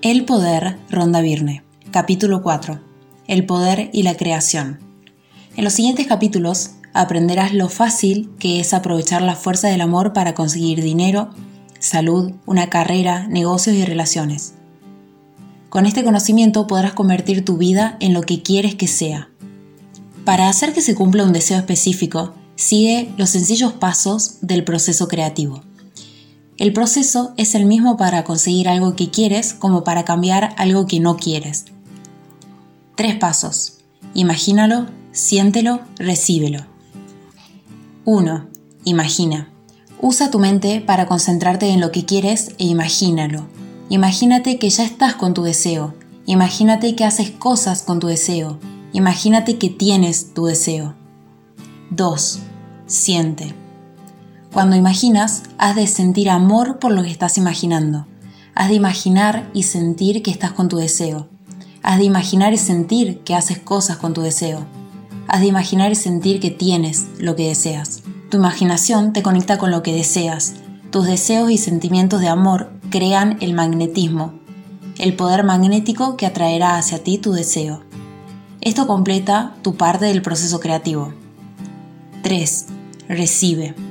El poder Ronda Virne, capítulo 4. El poder y la creación. En los siguientes capítulos aprenderás lo fácil que es aprovechar la fuerza del amor para conseguir dinero, salud, una carrera, negocios y relaciones. Con este conocimiento podrás convertir tu vida en lo que quieres que sea. Para hacer que se cumpla un deseo específico, sigue los sencillos pasos del proceso creativo. El proceso es el mismo para conseguir algo que quieres como para cambiar algo que no quieres. Tres pasos. Imagínalo, siéntelo, recíbelo. 1. Imagina. Usa tu mente para concentrarte en lo que quieres e imagínalo. Imagínate que ya estás con tu deseo. Imagínate que haces cosas con tu deseo. Imagínate que tienes tu deseo. 2. Siente. Cuando imaginas, has de sentir amor por lo que estás imaginando. Has de imaginar y sentir que estás con tu deseo. Has de imaginar y sentir que haces cosas con tu deseo. Has de imaginar y sentir que tienes lo que deseas. Tu imaginación te conecta con lo que deseas. Tus deseos y sentimientos de amor crean el magnetismo, el poder magnético que atraerá hacia ti tu deseo. Esto completa tu parte del proceso creativo. 3. Recibe.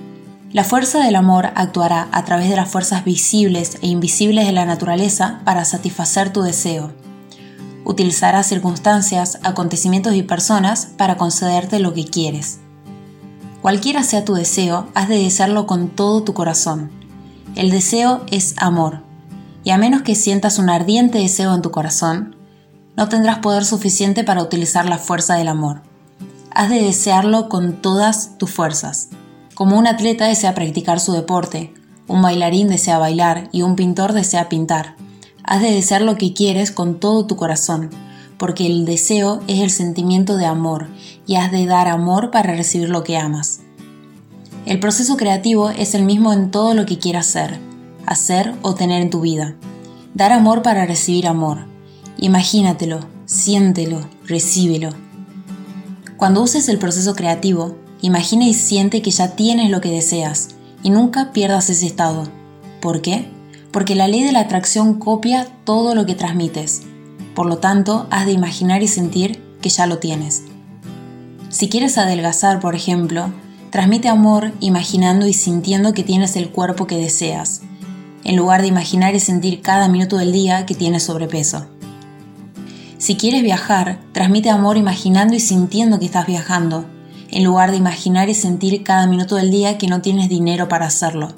La fuerza del amor actuará a través de las fuerzas visibles e invisibles de la naturaleza para satisfacer tu deseo. Utilizará circunstancias, acontecimientos y personas para concederte lo que quieres. Cualquiera sea tu deseo, has de desearlo con todo tu corazón. El deseo es amor, y a menos que sientas un ardiente deseo en tu corazón, no tendrás poder suficiente para utilizar la fuerza del amor. Has de desearlo con todas tus fuerzas. Como un atleta desea practicar su deporte, un bailarín desea bailar y un pintor desea pintar. Has de desear lo que quieres con todo tu corazón, porque el deseo es el sentimiento de amor y has de dar amor para recibir lo que amas. El proceso creativo es el mismo en todo lo que quieras hacer, hacer o tener en tu vida. Dar amor para recibir amor. Imagínatelo, siéntelo, recíbelo. Cuando uses el proceso creativo, Imagina y siente que ya tienes lo que deseas y nunca pierdas ese estado. ¿Por qué? Porque la ley de la atracción copia todo lo que transmites. Por lo tanto, has de imaginar y sentir que ya lo tienes. Si quieres adelgazar, por ejemplo, transmite amor imaginando y sintiendo que tienes el cuerpo que deseas, en lugar de imaginar y sentir cada minuto del día que tienes sobrepeso. Si quieres viajar, transmite amor imaginando y sintiendo que estás viajando, en lugar de imaginar y sentir cada minuto del día que no tienes dinero para hacerlo.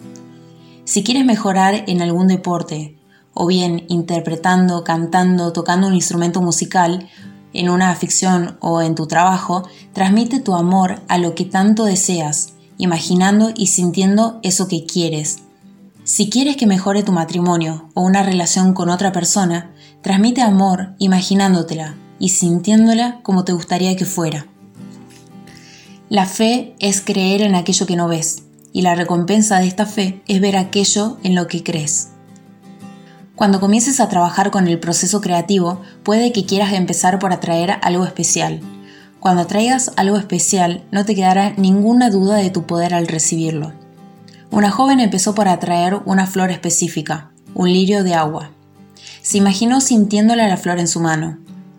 Si quieres mejorar en algún deporte, o bien interpretando, cantando, tocando un instrumento musical, en una ficción o en tu trabajo, transmite tu amor a lo que tanto deseas, imaginando y sintiendo eso que quieres. Si quieres que mejore tu matrimonio o una relación con otra persona, transmite amor imaginándotela y sintiéndola como te gustaría que fuera. La fe es creer en aquello que no ves, y la recompensa de esta fe es ver aquello en lo que crees. Cuando comiences a trabajar con el proceso creativo, puede que quieras empezar por atraer algo especial. Cuando atraigas algo especial, no te quedará ninguna duda de tu poder al recibirlo. Una joven empezó por atraer una flor específica, un lirio de agua. Se imaginó sintiéndola la flor en su mano.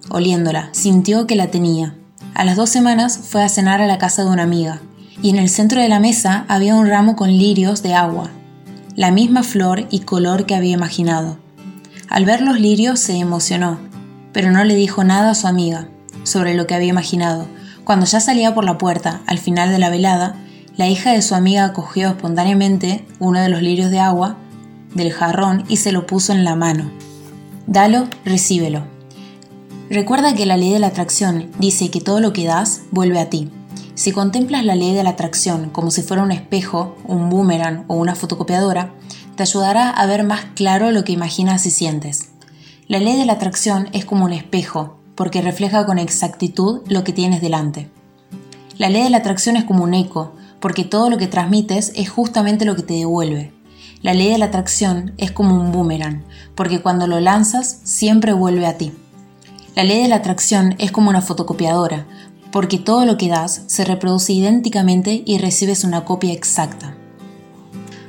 Oliéndola, sintió que la tenía. A las dos semanas fue a cenar a la casa de una amiga, y en el centro de la mesa había un ramo con lirios de agua, la misma flor y color que había imaginado. Al ver los lirios se emocionó, pero no le dijo nada a su amiga sobre lo que había imaginado. Cuando ya salía por la puerta, al final de la velada, la hija de su amiga cogió espontáneamente uno de los lirios de agua del jarrón y se lo puso en la mano. Dalo, recíbelo. Recuerda que la ley de la atracción dice que todo lo que das vuelve a ti. Si contemplas la ley de la atracción como si fuera un espejo, un boomerang o una fotocopiadora, te ayudará a ver más claro lo que imaginas y sientes. La ley de la atracción es como un espejo, porque refleja con exactitud lo que tienes delante. La ley de la atracción es como un eco, porque todo lo que transmites es justamente lo que te devuelve. La ley de la atracción es como un boomerang, porque cuando lo lanzas siempre vuelve a ti. La ley de la atracción es como una fotocopiadora, porque todo lo que das se reproduce idénticamente y recibes una copia exacta.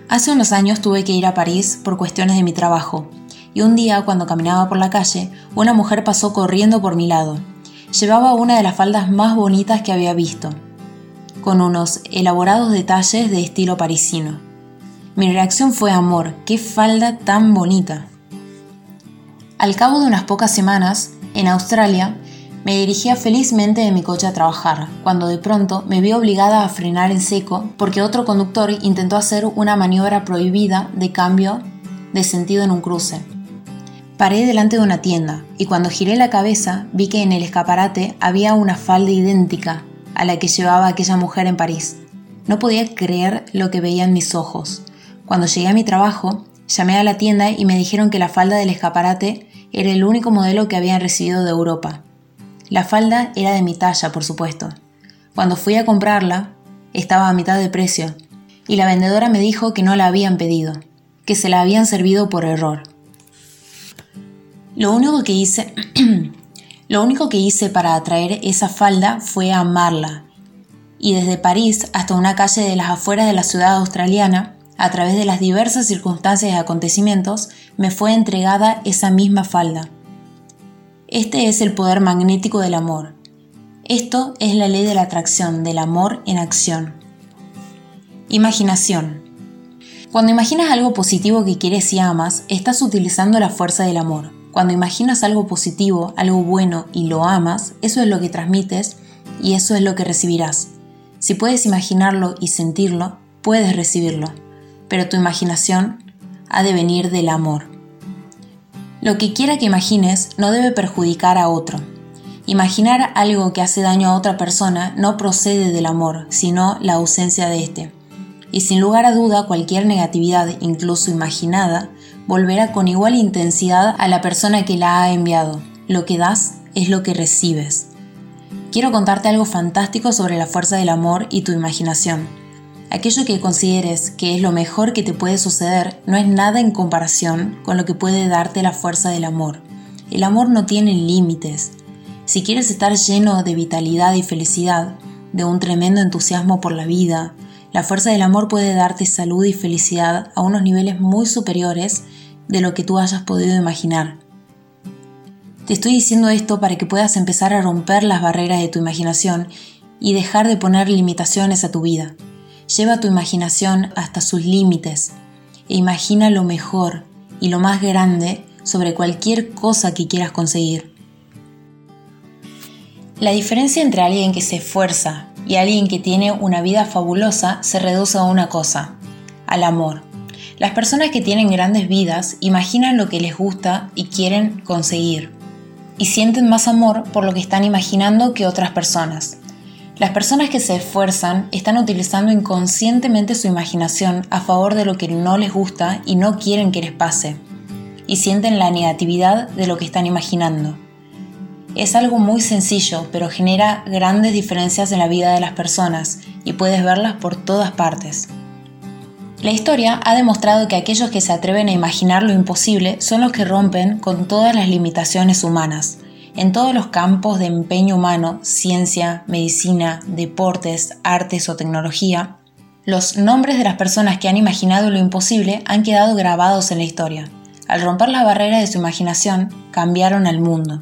Hace unos años tuve que ir a París por cuestiones de mi trabajo, y un día cuando caminaba por la calle, una mujer pasó corriendo por mi lado. Llevaba una de las faldas más bonitas que había visto, con unos elaborados detalles de estilo parisino. Mi reacción fue amor, qué falda tan bonita. Al cabo de unas pocas semanas, en Australia, me dirigía felizmente de mi coche a trabajar, cuando de pronto me vi obligada a frenar en seco porque otro conductor intentó hacer una maniobra prohibida de cambio de sentido en un cruce. Paré delante de una tienda y cuando giré la cabeza vi que en el escaparate había una falda idéntica a la que llevaba aquella mujer en París. No podía creer lo que veía en mis ojos. Cuando llegué a mi trabajo, llamé a la tienda y me dijeron que la falda del escaparate era el único modelo que habían recibido de Europa. La falda era de mi talla, por supuesto. Cuando fui a comprarla, estaba a mitad de precio, y la vendedora me dijo que no la habían pedido, que se la habían servido por error. Lo único que hice, lo único que hice para atraer esa falda fue amarla, y desde París hasta una calle de las afueras de la ciudad australiana, a través de las diversas circunstancias y acontecimientos, me fue entregada esa misma falda. Este es el poder magnético del amor. Esto es la ley de la atracción, del amor en acción. Imaginación. Cuando imaginas algo positivo que quieres y amas, estás utilizando la fuerza del amor. Cuando imaginas algo positivo, algo bueno y lo amas, eso es lo que transmites y eso es lo que recibirás. Si puedes imaginarlo y sentirlo, puedes recibirlo pero tu imaginación ha de venir del amor. Lo que quiera que imagines no debe perjudicar a otro. Imaginar algo que hace daño a otra persona no procede del amor, sino la ausencia de éste. Y sin lugar a duda, cualquier negatividad, incluso imaginada, volverá con igual intensidad a la persona que la ha enviado. Lo que das es lo que recibes. Quiero contarte algo fantástico sobre la fuerza del amor y tu imaginación Aquello que consideres que es lo mejor que te puede suceder no es nada en comparación con lo que puede darte la fuerza del amor. El amor no tiene límites. Si quieres estar lleno de vitalidad y felicidad, de un tremendo entusiasmo por la vida, la fuerza del amor puede darte salud y felicidad a unos niveles muy superiores de lo que tú hayas podido imaginar. Te estoy diciendo esto para que puedas empezar a romper las barreras de tu imaginación y dejar de poner limitaciones a tu vida. Lleva tu imaginación hasta sus límites e imagina lo mejor y lo más grande sobre cualquier cosa que quieras conseguir. La diferencia entre alguien que se esfuerza y alguien que tiene una vida fabulosa se reduce a una cosa, al amor. Las personas que tienen grandes vidas imaginan lo que les gusta y quieren conseguir, y sienten más amor por lo que están imaginando que otras personas. Las personas que se esfuerzan están utilizando inconscientemente su imaginación a favor de lo que no les gusta y no quieren que les pase, y sienten la negatividad de lo que están imaginando. Es algo muy sencillo, pero genera grandes diferencias en la vida de las personas y puedes verlas por todas partes. La historia ha demostrado que aquellos que se atreven a imaginar lo imposible son los que rompen con todas las limitaciones humanas en todos los campos de empeño humano, ciencia, medicina, deportes, artes o tecnología, los nombres de las personas que han imaginado lo imposible han quedado grabados en la historia. Al romper la barrera de su imaginación, cambiaron al mundo.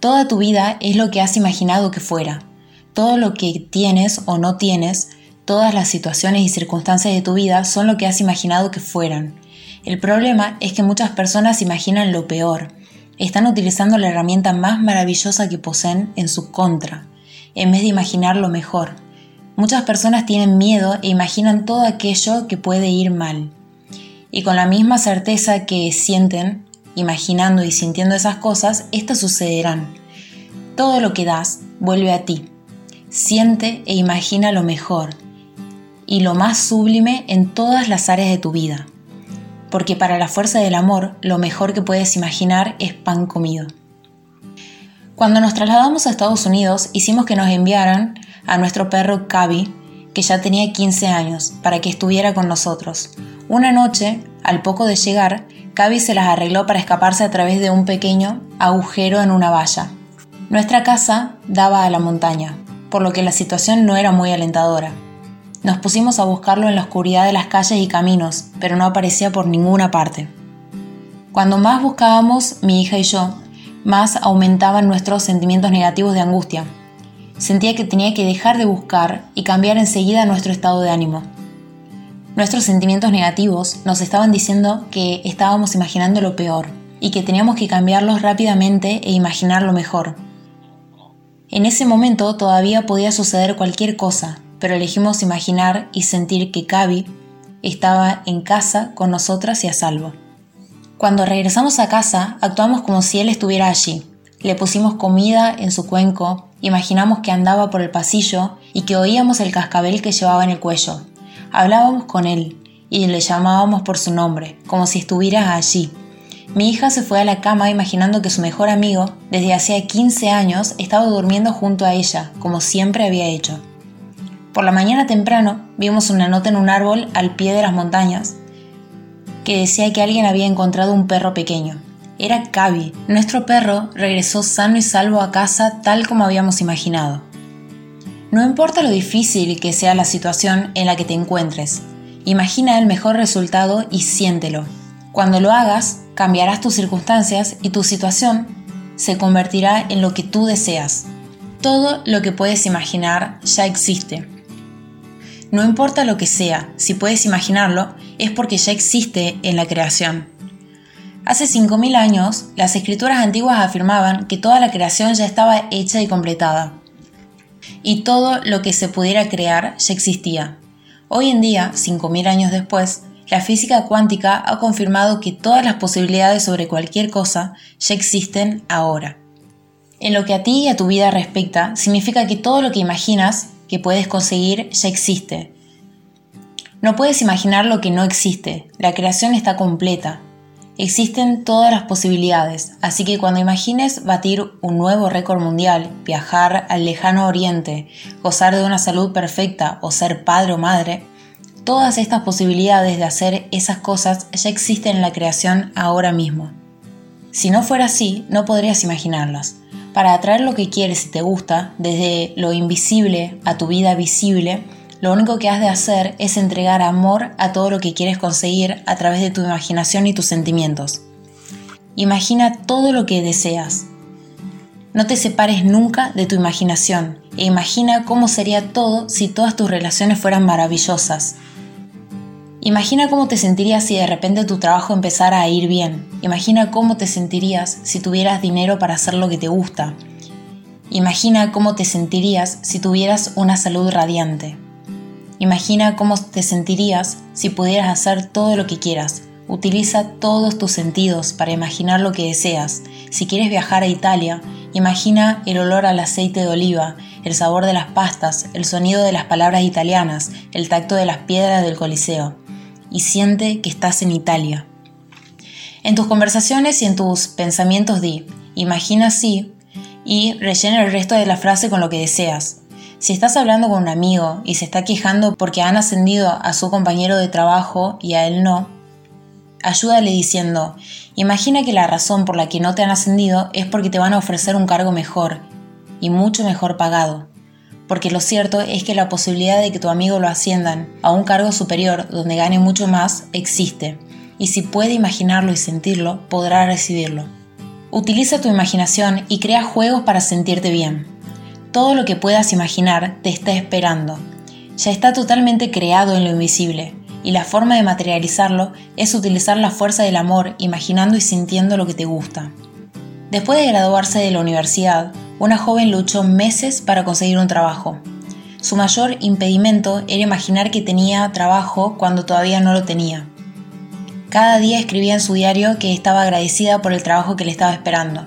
Toda tu vida es lo que has imaginado que fuera. Todo lo que tienes o no tienes, todas las situaciones y circunstancias de tu vida son lo que has imaginado que fueran. El problema es que muchas personas imaginan lo peor, están utilizando la herramienta más maravillosa que poseen en su contra, en vez de imaginar lo mejor. Muchas personas tienen miedo e imaginan todo aquello que puede ir mal. Y con la misma certeza que sienten, imaginando y sintiendo esas cosas, estas sucederán. Todo lo que das vuelve a ti. Siente e imagina lo mejor y lo más sublime en todas las áreas de tu vida porque para la fuerza del amor lo mejor que puedes imaginar es pan comido. Cuando nos trasladamos a Estados Unidos hicimos que nos enviaran a nuestro perro Cavi, que ya tenía 15 años, para que estuviera con nosotros. Una noche, al poco de llegar, Cavi se las arregló para escaparse a través de un pequeño agujero en una valla. Nuestra casa daba a la montaña, por lo que la situación no era muy alentadora. Nos pusimos a buscarlo en la oscuridad de las calles y caminos, pero no aparecía por ninguna parte. Cuando más buscábamos, mi hija y yo, más aumentaban nuestros sentimientos negativos de angustia. Sentía que tenía que dejar de buscar y cambiar enseguida nuestro estado de ánimo. Nuestros sentimientos negativos nos estaban diciendo que estábamos imaginando lo peor y que teníamos que cambiarlos rápidamente e imaginar lo mejor. En ese momento todavía podía suceder cualquier cosa, pero elegimos imaginar y sentir que Cavi estaba en casa con nosotras y a salvo. Cuando regresamos a casa, actuamos como si él estuviera allí. Le pusimos comida en su cuenco, imaginamos que andaba por el pasillo y que oíamos el cascabel que llevaba en el cuello. Hablábamos con él y le llamábamos por su nombre, como si estuviera allí. Mi hija se fue a la cama imaginando que su mejor amigo, desde hacía 15 años, estaba durmiendo junto a ella, como siempre había hecho. Por la mañana temprano vimos una nota en un árbol al pie de las montañas que decía que alguien había encontrado un perro pequeño. Era Cavi. Nuestro perro regresó sano y salvo a casa tal como habíamos imaginado. No importa lo difícil que sea la situación en la que te encuentres, imagina el mejor resultado y siéntelo. Cuando lo hagas, cambiarás tus circunstancias y tu situación se convertirá en lo que tú deseas. Todo lo que puedes imaginar ya existe. No importa lo que sea, si puedes imaginarlo, es porque ya existe en la creación. Hace 5.000 años, las escrituras antiguas afirmaban que toda la creación ya estaba hecha y completada. Y todo lo que se pudiera crear ya existía. Hoy en día, 5.000 años después, la física cuántica ha confirmado que todas las posibilidades sobre cualquier cosa ya existen ahora. En lo que a ti y a tu vida respecta, significa que todo lo que imaginas que puedes conseguir ya existe. No puedes imaginar lo que no existe, la creación está completa. Existen todas las posibilidades, así que cuando imagines batir un nuevo récord mundial, viajar al lejano oriente, gozar de una salud perfecta o ser padre o madre, todas estas posibilidades de hacer esas cosas ya existen en la creación ahora mismo. Si no fuera así, no podrías imaginarlas. Para atraer lo que quieres y te gusta, desde lo invisible a tu vida visible, lo único que has de hacer es entregar amor a todo lo que quieres conseguir a través de tu imaginación y tus sentimientos. Imagina todo lo que deseas. No te separes nunca de tu imaginación e imagina cómo sería todo si todas tus relaciones fueran maravillosas, Imagina cómo te sentirías si de repente tu trabajo empezara a ir bien. Imagina cómo te sentirías si tuvieras dinero para hacer lo que te gusta. Imagina cómo te sentirías si tuvieras una salud radiante. Imagina cómo te sentirías si pudieras hacer todo lo que quieras. Utiliza todos tus sentidos para imaginar lo que deseas. Si quieres viajar a Italia, imagina el olor al aceite de oliva, el sabor de las pastas, el sonido de las palabras italianas, el tacto de las piedras del Coliseo y siente que estás en Italia. En tus conversaciones y en tus pensamientos di, imagina así y rellena el resto de la frase con lo que deseas. Si estás hablando con un amigo y se está quejando porque han ascendido a su compañero de trabajo y a él no, ayúdale diciendo, imagina que la razón por la que no te han ascendido es porque te van a ofrecer un cargo mejor y mucho mejor pagado porque lo cierto es que la posibilidad de que tu amigo lo asciendan a un cargo superior donde gane mucho más existe, y si puede imaginarlo y sentirlo, podrá recibirlo. Utiliza tu imaginación y crea juegos para sentirte bien. Todo lo que puedas imaginar te está esperando. Ya está totalmente creado en lo invisible, y la forma de materializarlo es utilizar la fuerza del amor imaginando y sintiendo lo que te gusta. Después de graduarse de la universidad, una joven luchó meses para conseguir un trabajo. Su mayor impedimento era imaginar que tenía trabajo cuando todavía no lo tenía. Cada día escribía en su diario que estaba agradecida por el trabajo que le estaba esperando,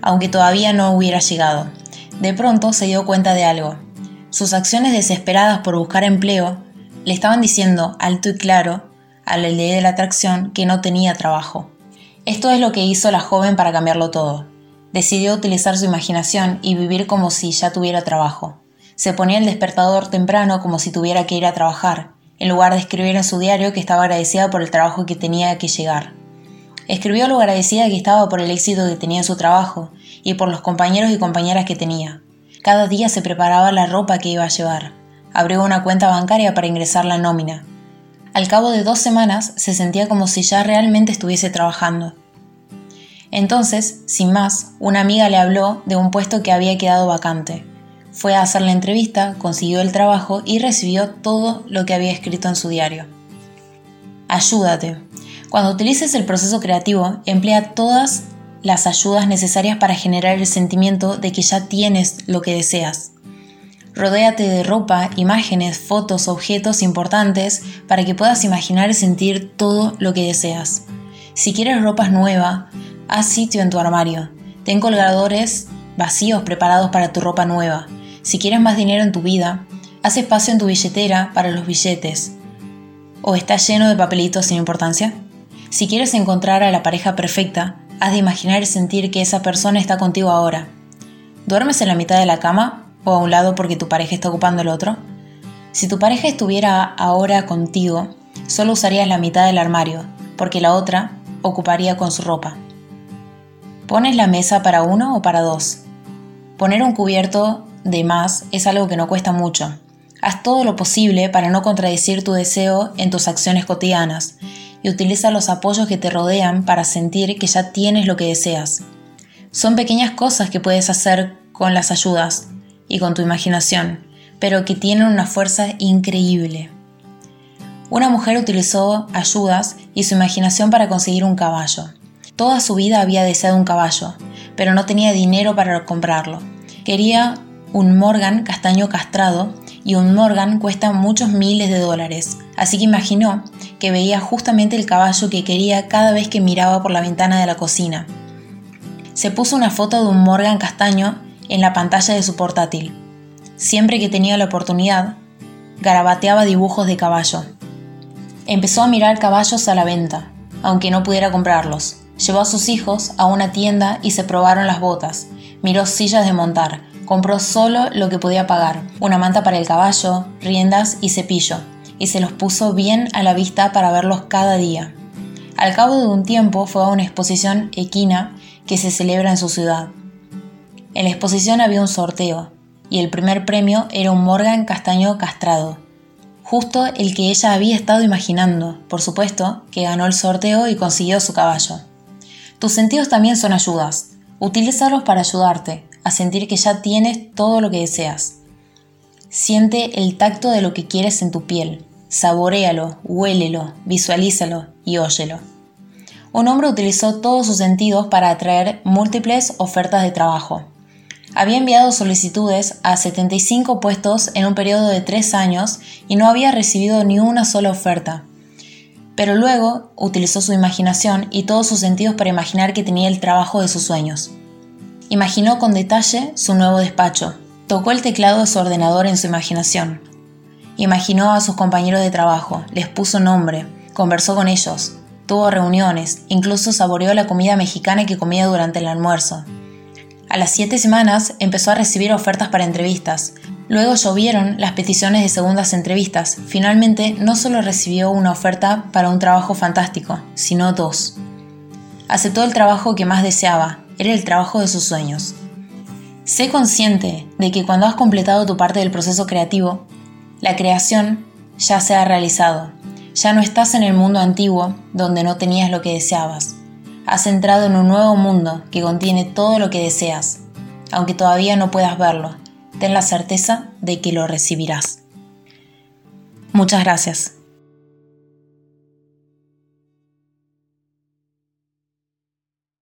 aunque todavía no hubiera llegado. De pronto se dio cuenta de algo. Sus acciones desesperadas por buscar empleo le estaban diciendo alto y claro a la ley de la atracción que no tenía trabajo. Esto es lo que hizo la joven para cambiarlo todo. Decidió utilizar su imaginación y vivir como si ya tuviera trabajo. Se ponía el despertador temprano como si tuviera que ir a trabajar, en lugar de escribir en su diario que estaba agradecida por el trabajo que tenía que llegar. Escribió lo agradecida que estaba por el éxito que tenía en su trabajo y por los compañeros y compañeras que tenía. Cada día se preparaba la ropa que iba a llevar. Abrió una cuenta bancaria para ingresar la nómina. Al cabo de dos semanas se sentía como si ya realmente estuviese trabajando. Entonces, sin más, una amiga le habló de un puesto que había quedado vacante. Fue a hacer la entrevista, consiguió el trabajo y recibió todo lo que había escrito en su diario. Ayúdate. Cuando utilices el proceso creativo, emplea todas las ayudas necesarias para generar el sentimiento de que ya tienes lo que deseas. Rodéate de ropa, imágenes, fotos, objetos importantes para que puedas imaginar y sentir todo lo que deseas. Si quieres ropa nueva, haz sitio en tu armario. Ten colgadores vacíos preparados para tu ropa nueva. Si quieres más dinero en tu vida, haz espacio en tu billetera para los billetes. ¿O está lleno de papelitos sin importancia? Si quieres encontrar a la pareja perfecta, has de imaginar y sentir que esa persona está contigo ahora. ¿Duermes en la mitad de la cama o a un lado porque tu pareja está ocupando el otro? Si tu pareja estuviera ahora contigo, solo usarías la mitad del armario, porque la otra ocuparía con su ropa. ¿Pones la mesa para uno o para dos? Poner un cubierto de más es algo que no cuesta mucho. Haz todo lo posible para no contradecir tu deseo en tus acciones cotidianas y utiliza los apoyos que te rodean para sentir que ya tienes lo que deseas. Son pequeñas cosas que puedes hacer con las ayudas y con tu imaginación, pero que tienen una fuerza increíble. Una mujer utilizó ayudas y su imaginación para conseguir un caballo. Toda su vida había deseado un caballo, pero no tenía dinero para comprarlo. Quería un Morgan castaño castrado y un Morgan cuesta muchos miles de dólares, así que imaginó que veía justamente el caballo que quería cada vez que miraba por la ventana de la cocina. Se puso una foto de un Morgan castaño en la pantalla de su portátil. Siempre que tenía la oportunidad, garabateaba dibujos de caballo. Empezó a mirar caballos a la venta, aunque no pudiera comprarlos. Llevó a sus hijos a una tienda y se probaron las botas. Miró sillas de montar. Compró solo lo que podía pagar, una manta para el caballo, riendas y cepillo y se los puso bien a la vista para verlos cada día. Al cabo de un tiempo fue a una exposición equina que se celebra en su ciudad. En la exposición había un sorteo, y el primer premio era un Morgan castaño castrado, justo el que ella había estado imaginando, por supuesto, que ganó el sorteo y consiguió su caballo. Tus sentidos también son ayudas, utilízalos para ayudarte a sentir que ya tienes todo lo que deseas. Siente el tacto de lo que quieres en tu piel, Saboréalo, huélelo, visualízalo y óyelo. Un hombre utilizó todos sus sentidos para atraer múltiples ofertas de trabajo. Había enviado solicitudes a 75 puestos en un periodo de tres años y no había recibido ni una sola oferta. Pero luego utilizó su imaginación y todos sus sentidos para imaginar que tenía el trabajo de sus sueños. Imaginó con detalle su nuevo despacho. Tocó el teclado de su ordenador en su imaginación. Imaginó a sus compañeros de trabajo, les puso nombre, conversó con ellos, tuvo reuniones, incluso saboreó la comida mexicana que comía durante el almuerzo. A las siete semanas empezó a recibir ofertas para entrevistas. Luego llovieron las peticiones de segundas entrevistas. Finalmente no solo recibió una oferta para un trabajo fantástico, sino dos. Aceptó el trabajo que más deseaba, era el trabajo de sus sueños. Sé consciente de que cuando has completado tu parte del proceso creativo, la creación ya se ha realizado. Ya no estás en el mundo antiguo donde no tenías lo que deseabas. Has entrado en un nuevo mundo que contiene todo lo que deseas. Aunque todavía no puedas verlo, ten la certeza de que lo recibirás. Muchas gracias.